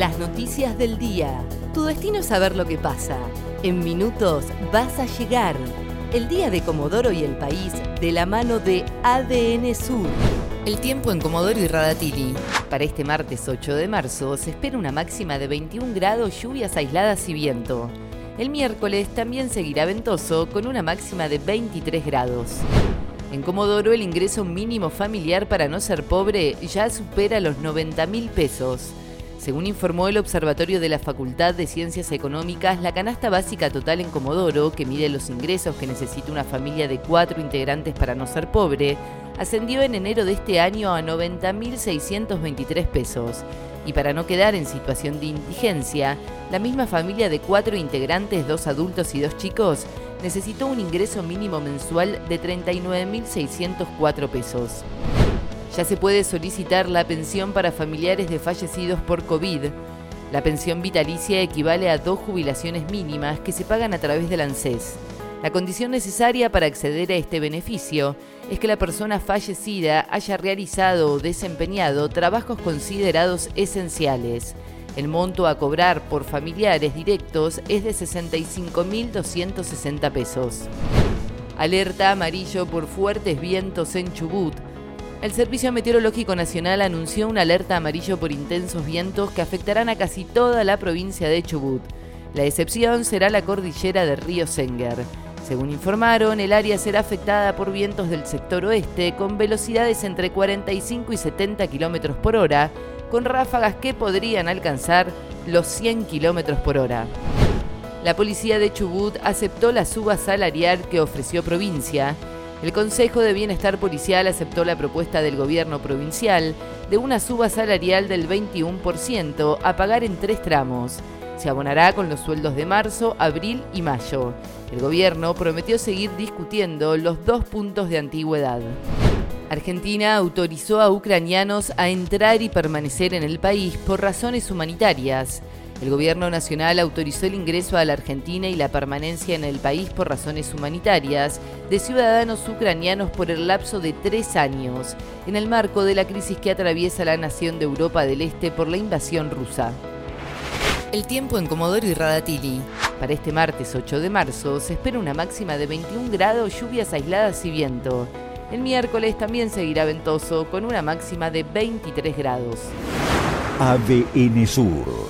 Las noticias del día. Tu destino es saber lo que pasa. En minutos vas a llegar. El día de Comodoro y el país de la mano de ADN Sur. El tiempo en Comodoro y Radatili. Para este martes 8 de marzo se espera una máxima de 21 grados, lluvias aisladas y viento. El miércoles también seguirá ventoso con una máxima de 23 grados. En Comodoro el ingreso mínimo familiar para no ser pobre ya supera los 90 mil pesos. Según informó el Observatorio de la Facultad de Ciencias Económicas, la canasta básica total en Comodoro, que mide los ingresos que necesita una familia de cuatro integrantes para no ser pobre, ascendió en enero de este año a 90.623 pesos. Y para no quedar en situación de indigencia, la misma familia de cuatro integrantes, dos adultos y dos chicos, necesitó un ingreso mínimo mensual de 39.604 pesos. Ya se puede solicitar la pensión para familiares de fallecidos por COVID. La pensión vitalicia equivale a dos jubilaciones mínimas que se pagan a través del ANSES. La condición necesaria para acceder a este beneficio es que la persona fallecida haya realizado o desempeñado trabajos considerados esenciales. El monto a cobrar por familiares directos es de 65.260 pesos. Alerta amarillo por fuertes vientos en Chubut. El Servicio Meteorológico Nacional anunció una alerta amarillo por intensos vientos que afectarán a casi toda la provincia de Chubut. La excepción será la cordillera de Río Senger. Según informaron, el área será afectada por vientos del sector oeste con velocidades entre 45 y 70 km por hora, con ráfagas que podrían alcanzar los 100 km por hora. La policía de Chubut aceptó la suba salarial que ofreció provincia. El Consejo de Bienestar Policial aceptó la propuesta del gobierno provincial de una suba salarial del 21% a pagar en tres tramos. Se abonará con los sueldos de marzo, abril y mayo. El gobierno prometió seguir discutiendo los dos puntos de antigüedad. Argentina autorizó a ucranianos a entrar y permanecer en el país por razones humanitarias. El gobierno nacional autorizó el ingreso a la Argentina y la permanencia en el país por razones humanitarias de ciudadanos ucranianos por el lapso de tres años, en el marco de la crisis que atraviesa la nación de Europa del Este por la invasión rusa. El tiempo en Comodoro y Radatili. Para este martes 8 de marzo se espera una máxima de 21 grados, lluvias aisladas y viento. El miércoles también seguirá ventoso con una máxima de 23 grados. ADN Sur,